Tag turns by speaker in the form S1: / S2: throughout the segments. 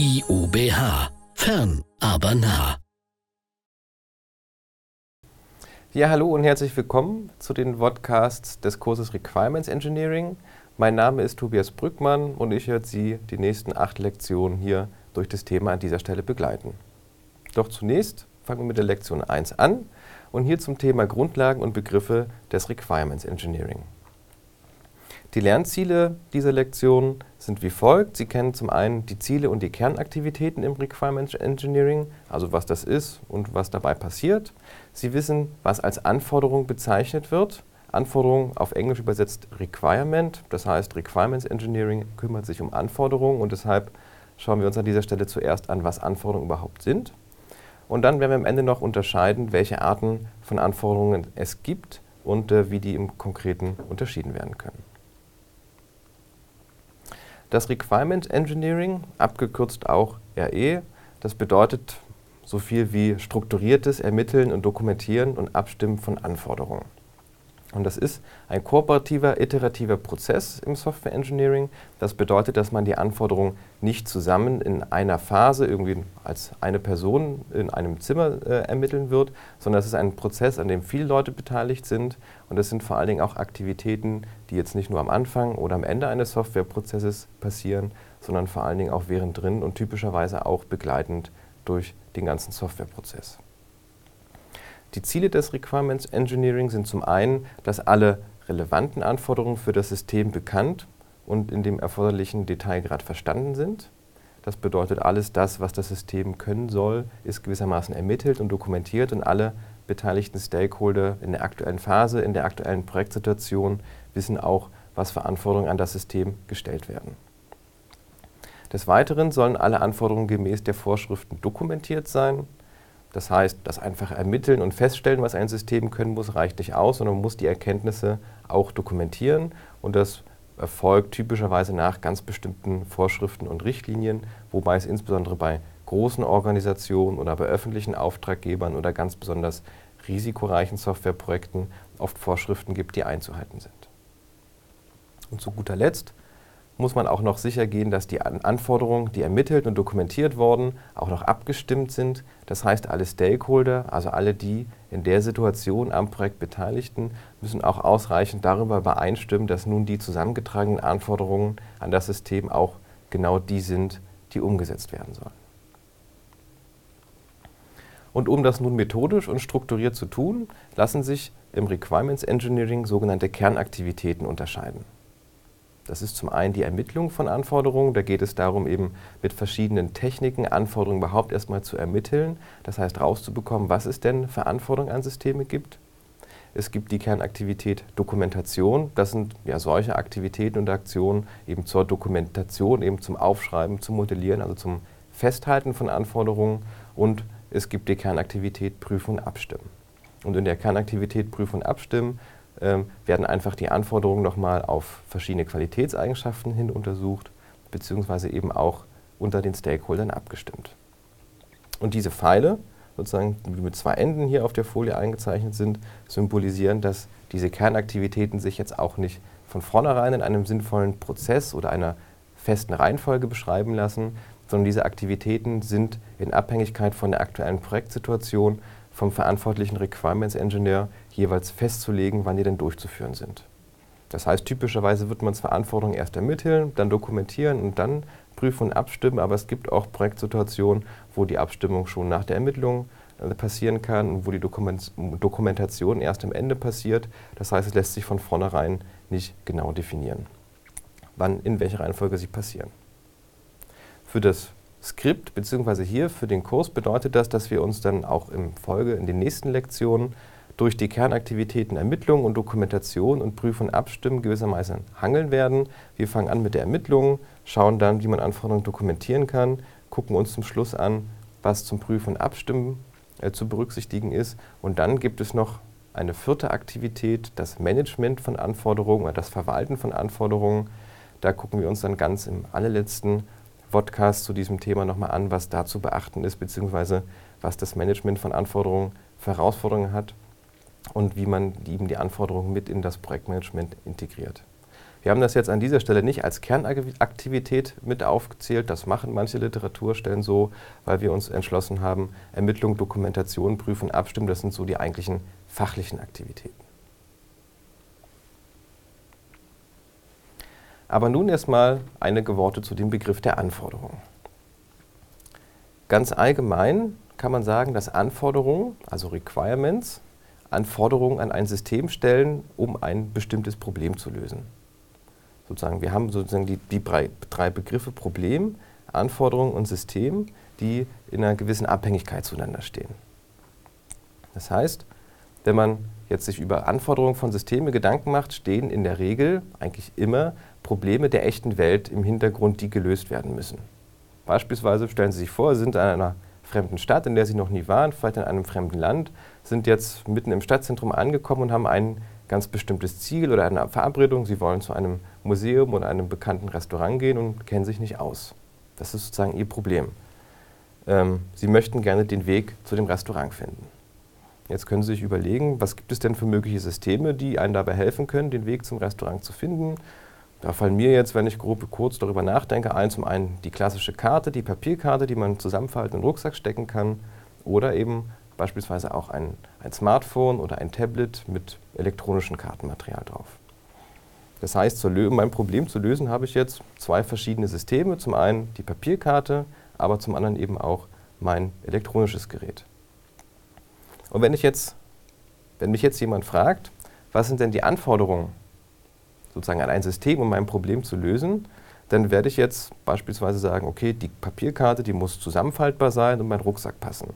S1: IUBH. Fern, aber nah.
S2: Ja, hallo und herzlich willkommen zu den Podcasts des Kurses Requirements Engineering. Mein Name ist Tobias Brückmann und ich werde Sie die nächsten acht Lektionen hier durch das Thema an dieser Stelle begleiten. Doch zunächst fangen wir mit der Lektion 1 an und hier zum Thema Grundlagen und Begriffe des Requirements Engineering. Die Lernziele dieser Lektion sind wie folgt. Sie kennen zum einen die Ziele und die Kernaktivitäten im Requirements Engineering, also was das ist und was dabei passiert. Sie wissen, was als Anforderung bezeichnet wird. Anforderung auf Englisch übersetzt Requirement, das heißt Requirements Engineering kümmert sich um Anforderungen und deshalb schauen wir uns an dieser Stelle zuerst an, was Anforderungen überhaupt sind. Und dann werden wir am Ende noch unterscheiden, welche Arten von Anforderungen es gibt und äh, wie die im Konkreten unterschieden werden können. Das Requirement Engineering, abgekürzt auch RE, das bedeutet so viel wie strukturiertes Ermitteln und Dokumentieren und Abstimmen von Anforderungen. Und das ist ein kooperativer, iterativer Prozess im Software Engineering. Das bedeutet, dass man die Anforderungen nicht zusammen in einer Phase irgendwie als eine Person in einem Zimmer äh, ermitteln wird, sondern es ist ein Prozess, an dem viele Leute beteiligt sind. Und es sind vor allen Dingen auch Aktivitäten, die jetzt nicht nur am Anfang oder am Ende eines Softwareprozesses passieren, sondern vor allen Dingen auch währendrin und typischerweise auch begleitend durch den ganzen Softwareprozess. Die Ziele des Requirements Engineering sind zum einen, dass alle relevanten Anforderungen für das System bekannt und in dem erforderlichen Detailgrad verstanden sind. Das bedeutet, alles das, was das System können soll, ist gewissermaßen ermittelt und dokumentiert und alle beteiligten Stakeholder in der aktuellen Phase, in der aktuellen Projektsituation wissen auch, was für Anforderungen an das System gestellt werden. Des Weiteren sollen alle Anforderungen gemäß der Vorschriften dokumentiert sein. Das heißt, das einfach ermitteln und feststellen, was ein System können muss, reicht nicht aus, sondern man muss die Erkenntnisse auch dokumentieren. Und das erfolgt typischerweise nach ganz bestimmten Vorschriften und Richtlinien, wobei es insbesondere bei großen Organisationen oder bei öffentlichen Auftraggebern oder ganz besonders risikoreichen Softwareprojekten oft Vorschriften gibt, die einzuhalten sind. Und zu guter Letzt muss man auch noch sicher gehen, dass die Anforderungen, die ermittelt und dokumentiert wurden, auch noch abgestimmt sind. Das heißt, alle Stakeholder, also alle, die in der Situation am Projekt Beteiligten, müssen auch ausreichend darüber übereinstimmen, dass nun die zusammengetragenen Anforderungen an das System auch genau die sind, die umgesetzt werden sollen. Und um das nun methodisch und strukturiert zu tun, lassen sich im Requirements Engineering sogenannte Kernaktivitäten unterscheiden. Das ist zum einen die Ermittlung von Anforderungen. Da geht es darum, eben mit verschiedenen Techniken Anforderungen überhaupt erstmal zu ermitteln. Das heißt, rauszubekommen, was es denn für Anforderungen an Systeme gibt. Es gibt die Kernaktivität Dokumentation. Das sind ja solche Aktivitäten und Aktionen eben zur Dokumentation, eben zum Aufschreiben, zum Modellieren, also zum Festhalten von Anforderungen. Und es gibt die Kernaktivität Prüfen und Abstimmen. Und in der Kernaktivität Prüfen und Abstimmen ähm, werden einfach die Anforderungen nochmal auf verschiedene Qualitätseigenschaften hin untersucht, beziehungsweise eben auch unter den Stakeholdern abgestimmt. Und diese Pfeile, sozusagen, die mit zwei Enden hier auf der Folie eingezeichnet sind, symbolisieren, dass diese Kernaktivitäten sich jetzt auch nicht von vornherein in einem sinnvollen Prozess oder einer festen Reihenfolge beschreiben lassen, sondern diese Aktivitäten sind in Abhängigkeit von der aktuellen Projektsituation vom verantwortlichen Requirements Engineer jeweils festzulegen, wann die denn durchzuführen sind. Das heißt, typischerweise wird man Anforderungen erst ermitteln, dann dokumentieren und dann prüfen und abstimmen, aber es gibt auch Projektsituationen, wo die Abstimmung schon nach der Ermittlung äh, passieren kann und wo die Dokument Dokumentation erst am Ende passiert. Das heißt, es lässt sich von vornherein nicht genau definieren, wann in welcher Reihenfolge sie passieren. Für das Skript bzw. hier für den Kurs bedeutet das, dass wir uns dann auch im Folge in den nächsten Lektionen durch die Kernaktivitäten Ermittlung und Dokumentation und Prüfen und Abstimmen gewissermaßen hangeln werden. Wir fangen an mit der Ermittlung, schauen dann, wie man Anforderungen dokumentieren kann, gucken uns zum Schluss an, was zum Prüfen und Abstimmen äh, zu berücksichtigen ist. Und dann gibt es noch eine vierte Aktivität, das Management von Anforderungen oder das Verwalten von Anforderungen. Da gucken wir uns dann ganz im allerletzten Podcast zu diesem Thema nochmal an, was da zu beachten ist, beziehungsweise was das Management von Anforderungen für Herausforderungen hat und wie man eben die Anforderungen mit in das Projektmanagement integriert. Wir haben das jetzt an dieser Stelle nicht als Kernaktivität mit aufgezählt. Das machen manche Literaturstellen so, weil wir uns entschlossen haben, Ermittlung, Dokumentation, Prüfen, Abstimmen, das sind so die eigentlichen fachlichen Aktivitäten. Aber nun erstmal einige Worte zu dem Begriff der Anforderungen. Ganz allgemein kann man sagen, dass Anforderungen, also Requirements, Anforderungen an ein System stellen, um ein bestimmtes Problem zu lösen. Sozusagen, wir haben sozusagen die, die drei Begriffe Problem, Anforderung und System, die in einer gewissen Abhängigkeit zueinander stehen. Das heißt, wenn man jetzt sich über Anforderungen von Systemen Gedanken macht, stehen in der Regel eigentlich immer Probleme der echten Welt im Hintergrund, die gelöst werden müssen. Beispielsweise stellen Sie sich vor, Sie sind in einer fremden Stadt, in der Sie noch nie waren, vielleicht in einem fremden Land, sind jetzt mitten im Stadtzentrum angekommen und haben ein ganz bestimmtes Ziel oder eine Verabredung. Sie wollen zu einem Museum oder einem bekannten Restaurant gehen und kennen sich nicht aus. Das ist sozusagen Ihr Problem. Ähm, Sie möchten gerne den Weg zu dem Restaurant finden. Jetzt können Sie sich überlegen, was gibt es denn für mögliche Systeme, die einen dabei helfen können, den Weg zum Restaurant zu finden. Da fallen mir jetzt, wenn ich grob kurz darüber nachdenke, ein zum einen die klassische Karte, die Papierkarte, die man zusammenfalten in den Rucksack stecken kann, oder eben beispielsweise auch ein, ein Smartphone oder ein Tablet mit elektronischem Kartenmaterial drauf. Das heißt, um mein Problem zu lösen, habe ich jetzt zwei verschiedene Systeme. Zum einen die Papierkarte, aber zum anderen eben auch mein elektronisches Gerät. Und wenn ich jetzt, wenn mich jetzt jemand fragt, was sind denn die Anforderungen sozusagen an ein System, um mein Problem zu lösen, dann werde ich jetzt beispielsweise sagen, okay, die Papierkarte, die muss zusammenfaltbar sein und mein Rucksack passen.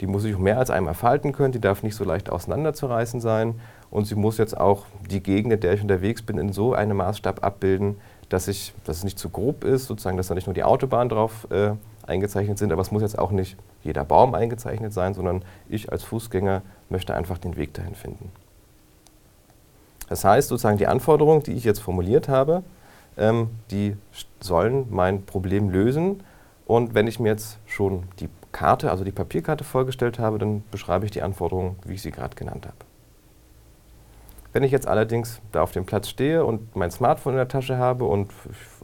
S2: Die muss sich mehr als einmal falten können, die darf nicht so leicht auseinanderzureißen sein und sie muss jetzt auch die Gegend, in der ich unterwegs bin, in so einem Maßstab abbilden, dass, ich, dass es nicht zu grob ist, sozusagen, dass da nicht nur die Autobahn drauf äh, eingezeichnet sind, aber es muss jetzt auch nicht jeder Baum eingezeichnet sein, sondern ich als Fußgänger möchte einfach den Weg dahin finden. Das heißt sozusagen, die Anforderungen, die ich jetzt formuliert habe, ähm, die sollen mein Problem lösen. Und wenn ich mir jetzt schon die Karte, also die Papierkarte vorgestellt habe, dann beschreibe ich die Anforderungen, wie ich sie gerade genannt habe. Wenn ich jetzt allerdings da auf dem Platz stehe und mein Smartphone in der Tasche habe und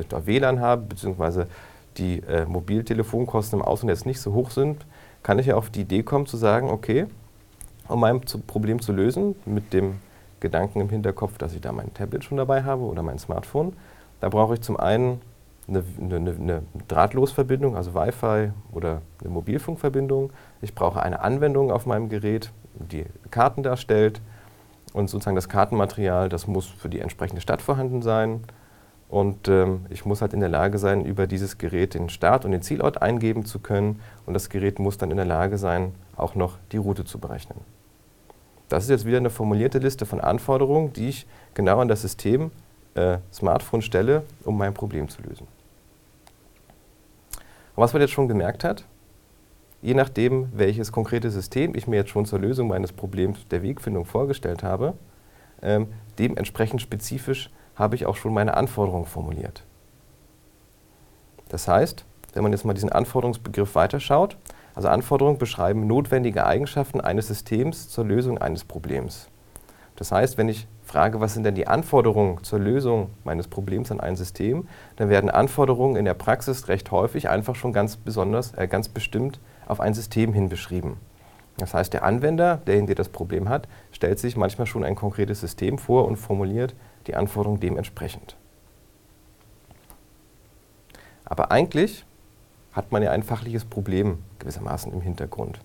S2: ich da WLAN habe, beziehungsweise die äh, Mobiltelefonkosten im Ausland nicht so hoch sind, kann ich ja auf die Idee kommen zu sagen, okay, um mein Problem zu lösen, mit dem Gedanken im Hinterkopf, dass ich da mein Tablet schon dabei habe oder mein Smartphone. Da brauche ich zum einen eine, eine, eine Drahtlosverbindung, also Wi-Fi oder eine Mobilfunkverbindung. Ich brauche eine Anwendung auf meinem Gerät, die Karten darstellt. Und sozusagen das Kartenmaterial, das muss für die entsprechende Stadt vorhanden sein. Und ähm, ich muss halt in der Lage sein, über dieses Gerät den Start und den Zielort eingeben zu können. Und das Gerät muss dann in der Lage sein, auch noch die Route zu berechnen. Das ist jetzt wieder eine formulierte Liste von Anforderungen, die ich genau an das System äh, Smartphone stelle, um mein Problem zu lösen. Und was man jetzt schon gemerkt hat, je nachdem, welches konkrete System ich mir jetzt schon zur Lösung meines Problems der Wegfindung vorgestellt habe, ähm, dementsprechend spezifisch habe ich auch schon meine Anforderungen formuliert. Das heißt, wenn man jetzt mal diesen Anforderungsbegriff weiterschaut, also Anforderungen beschreiben notwendige Eigenschaften eines Systems zur Lösung eines Problems. Das heißt, wenn ich frage, was sind denn die Anforderungen zur Lösung meines Problems an ein System, dann werden Anforderungen in der Praxis recht häufig einfach schon ganz besonders, äh, ganz bestimmt auf ein System hin beschrieben. Das heißt, der Anwender, derjenige das Problem hat, stellt sich manchmal schon ein konkretes System vor und formuliert die Anforderungen dementsprechend. Aber eigentlich hat man ja ein fachliches Problem gewissermaßen im Hintergrund.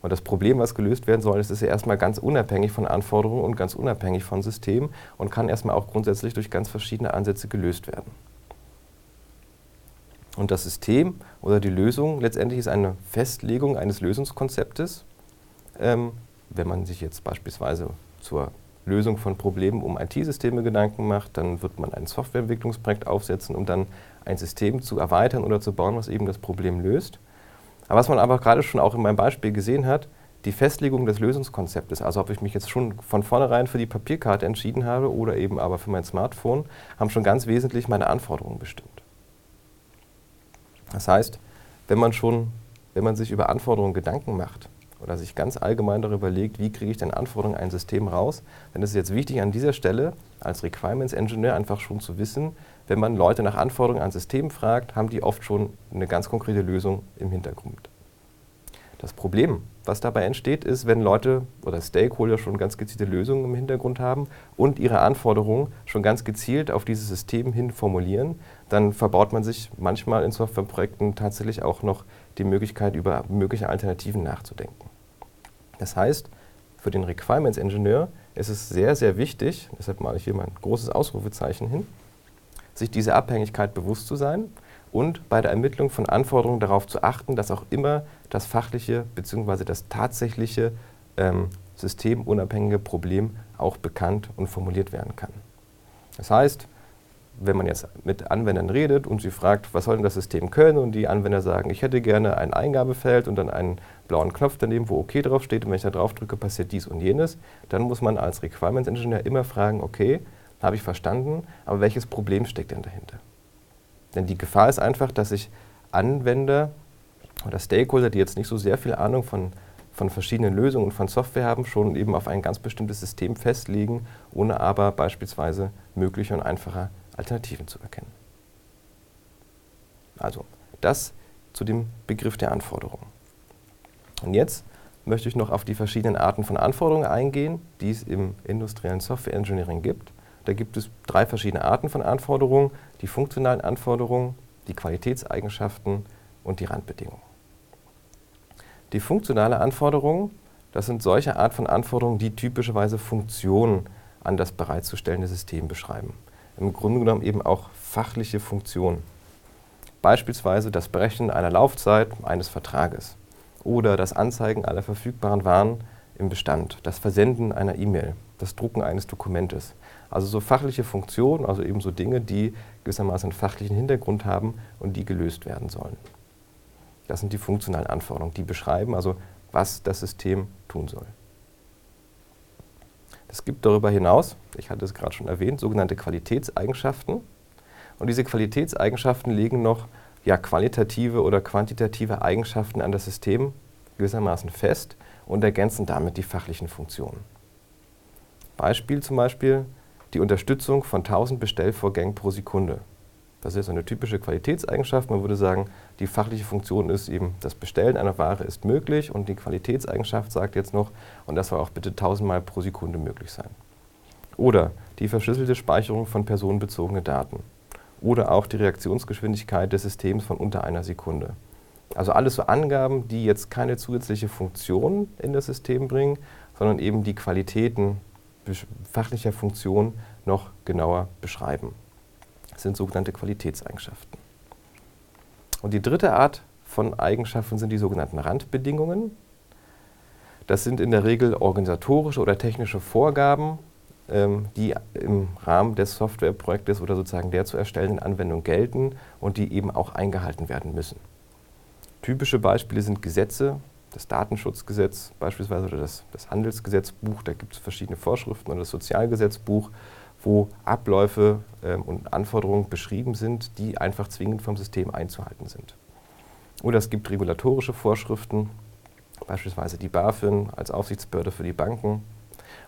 S2: Und das Problem, was gelöst werden soll, ist, ist ja erstmal ganz unabhängig von Anforderungen und ganz unabhängig von Systemen und kann erstmal auch grundsätzlich durch ganz verschiedene Ansätze gelöst werden. Und das System oder die Lösung letztendlich ist eine Festlegung eines Lösungskonzeptes. Ähm, wenn man sich jetzt beispielsweise zur Lösung von Problemen um IT-Systeme Gedanken macht, dann wird man ein Softwareentwicklungsprojekt aufsetzen, um dann ein System zu erweitern oder zu bauen, was eben das Problem löst. Aber was man aber gerade schon auch in meinem Beispiel gesehen hat, die Festlegung des Lösungskonzeptes, also ob ich mich jetzt schon von vornherein für die Papierkarte entschieden habe oder eben aber für mein Smartphone, haben schon ganz wesentlich meine Anforderungen bestimmt. Das heißt, wenn man schon, wenn man sich über Anforderungen Gedanken macht oder sich ganz allgemein darüber überlegt, wie kriege ich denn Anforderungen an ein System raus, dann ist es jetzt wichtig an dieser Stelle als Requirements Engineer einfach schon zu wissen, wenn man Leute nach Anforderungen an System fragt, haben die oft schon eine ganz konkrete Lösung im Hintergrund. Das Problem, was dabei entsteht, ist, wenn Leute oder Stakeholder schon ganz gezielte Lösungen im Hintergrund haben und ihre Anforderungen schon ganz gezielt auf dieses System hin formulieren, dann verbaut man sich manchmal in Softwareprojekten tatsächlich auch noch die Möglichkeit, über mögliche Alternativen nachzudenken. Das heißt, für den Requirements Engineer ist es sehr, sehr wichtig, deshalb male ich hier mal ein großes Ausrufezeichen hin, sich diese Abhängigkeit bewusst zu sein und bei der Ermittlung von Anforderungen darauf zu achten, dass auch immer das fachliche bzw. das tatsächliche ähm, systemunabhängige Problem auch bekannt und formuliert werden kann. Das heißt, wenn man jetzt mit Anwendern redet und sie fragt, was soll denn das System können und die Anwender sagen, ich hätte gerne ein Eingabefeld und dann einen blauen Knopf daneben, wo OK drauf steht und wenn ich da drauf drücke, passiert dies und jenes, dann muss man als Requirements Engineer immer fragen, okay, habe ich verstanden, aber welches Problem steckt denn dahinter? Denn die Gefahr ist einfach, dass sich Anwender oder Stakeholder, die jetzt nicht so sehr viel Ahnung von, von verschiedenen Lösungen und von Software haben, schon eben auf ein ganz bestimmtes System festlegen, ohne aber beispielsweise mögliche und einfache Alternativen zu erkennen. Also, das zu dem Begriff der Anforderungen. Und jetzt möchte ich noch auf die verschiedenen Arten von Anforderungen eingehen, die es im industriellen Software Engineering gibt. Da gibt es drei verschiedene Arten von Anforderungen, die funktionalen Anforderungen, die Qualitätseigenschaften und die Randbedingungen. Die funktionale Anforderung, das sind solche Art von Anforderungen, die typischerweise Funktionen an das bereitzustellende System beschreiben. Im Grunde genommen eben auch fachliche Funktionen. Beispielsweise das Berechnen einer Laufzeit eines Vertrages oder das Anzeigen aller verfügbaren Waren im Bestand, das Versenden einer E-Mail, das Drucken eines Dokumentes. Also so fachliche Funktionen, also eben so Dinge, die gewissermaßen einen fachlichen Hintergrund haben und die gelöst werden sollen. Das sind die funktionalen Anforderungen, die beschreiben also, was das System tun soll. Es gibt darüber hinaus, ich hatte es gerade schon erwähnt, sogenannte Qualitätseigenschaften. Und diese Qualitätseigenschaften legen noch ja, qualitative oder quantitative Eigenschaften an das System gewissermaßen fest und ergänzen damit die fachlichen Funktionen. Beispiel zum Beispiel die Unterstützung von 1000 Bestellvorgängen pro Sekunde. Das ist eine typische Qualitätseigenschaft. Man würde sagen, die fachliche Funktion ist eben, das Bestellen einer Ware ist möglich und die Qualitätseigenschaft sagt jetzt noch, und das soll auch bitte 1000 Mal pro Sekunde möglich sein. Oder die verschlüsselte Speicherung von personenbezogenen Daten. Oder auch die Reaktionsgeschwindigkeit des Systems von unter einer Sekunde. Also alles so Angaben, die jetzt keine zusätzliche Funktion in das System bringen, sondern eben die Qualitäten fachlicher Funktion noch genauer beschreiben. Sind sogenannte Qualitätseigenschaften. Und die dritte Art von Eigenschaften sind die sogenannten Randbedingungen. Das sind in der Regel organisatorische oder technische Vorgaben, ähm, die im Rahmen des Softwareprojektes oder sozusagen der zu erstellenden Anwendung gelten und die eben auch eingehalten werden müssen. Typische Beispiele sind Gesetze, das Datenschutzgesetz beispielsweise oder das, das Handelsgesetzbuch, da gibt es verschiedene Vorschriften oder das Sozialgesetzbuch, wo Abläufe ähm, und Anforderungen beschrieben sind, die einfach zwingend vom System einzuhalten sind. Oder es gibt regulatorische Vorschriften, beispielsweise die BaFin als Aufsichtsbehörde für die Banken.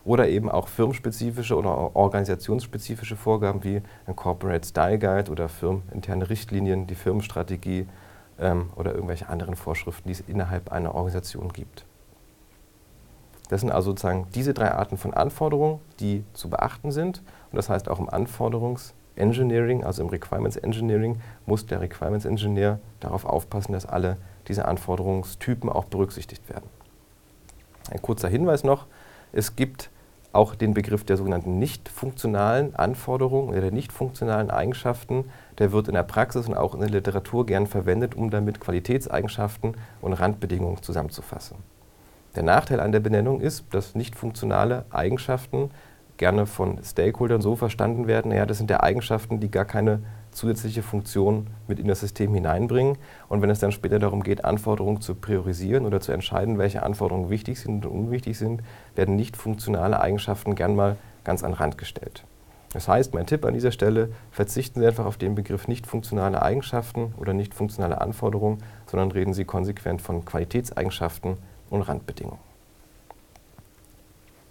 S2: Oder eben auch firmenspezifische oder organisationsspezifische Vorgaben wie ein Corporate Style Guide oder firmeninterne Richtlinien, die Firmenstrategie, ähm, oder irgendwelche anderen Vorschriften, die es innerhalb einer Organisation gibt. Das sind also sozusagen diese drei Arten von Anforderungen, die zu beachten sind. Und das heißt, auch im Anforderungsengineering, also im Requirements Engineering, muss der Requirements Engineer darauf aufpassen, dass alle diese Anforderungstypen auch berücksichtigt werden. Ein kurzer Hinweis noch, es gibt auch den Begriff der sogenannten nicht funktionalen Anforderungen oder der nicht funktionalen Eigenschaften, der wird in der Praxis und auch in der Literatur gern verwendet, um damit Qualitätseigenschaften und Randbedingungen zusammenzufassen. Der Nachteil an der Benennung ist, dass nicht funktionale Eigenschaften gerne von Stakeholdern so verstanden werden, naja, das sind ja Eigenschaften, die gar keine zusätzliche Funktion mit in das System hineinbringen. Und wenn es dann später darum geht, Anforderungen zu priorisieren oder zu entscheiden, welche Anforderungen wichtig sind und unwichtig sind, werden nicht funktionale Eigenschaften gern mal ganz an den Rand gestellt. Das heißt, mein Tipp an dieser Stelle, verzichten Sie einfach auf den Begriff nicht funktionale Eigenschaften oder nicht funktionale Anforderungen, sondern reden Sie konsequent von Qualitätseigenschaften und Randbedingungen.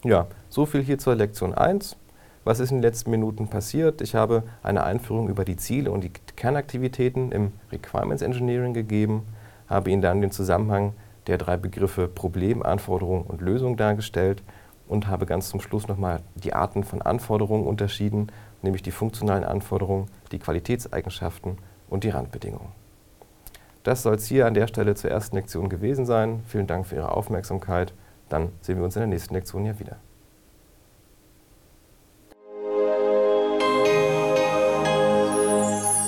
S2: Ja, so viel hier zur Lektion 1. Was ist in den letzten Minuten passiert? Ich habe eine Einführung über die Ziele und die Kernaktivitäten im Requirements Engineering gegeben, habe Ihnen dann den Zusammenhang der drei Begriffe Problem, Anforderung und Lösung dargestellt und habe ganz zum Schluss nochmal die Arten von Anforderungen unterschieden, nämlich die funktionalen Anforderungen, die Qualitätseigenschaften und die Randbedingungen. Das soll es hier an der Stelle zur ersten Lektion gewesen sein. Vielen Dank für Ihre Aufmerksamkeit. Dann sehen wir uns in der nächsten Lektion ja wieder.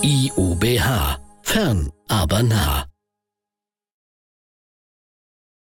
S1: IUBH. Fern, aber nah.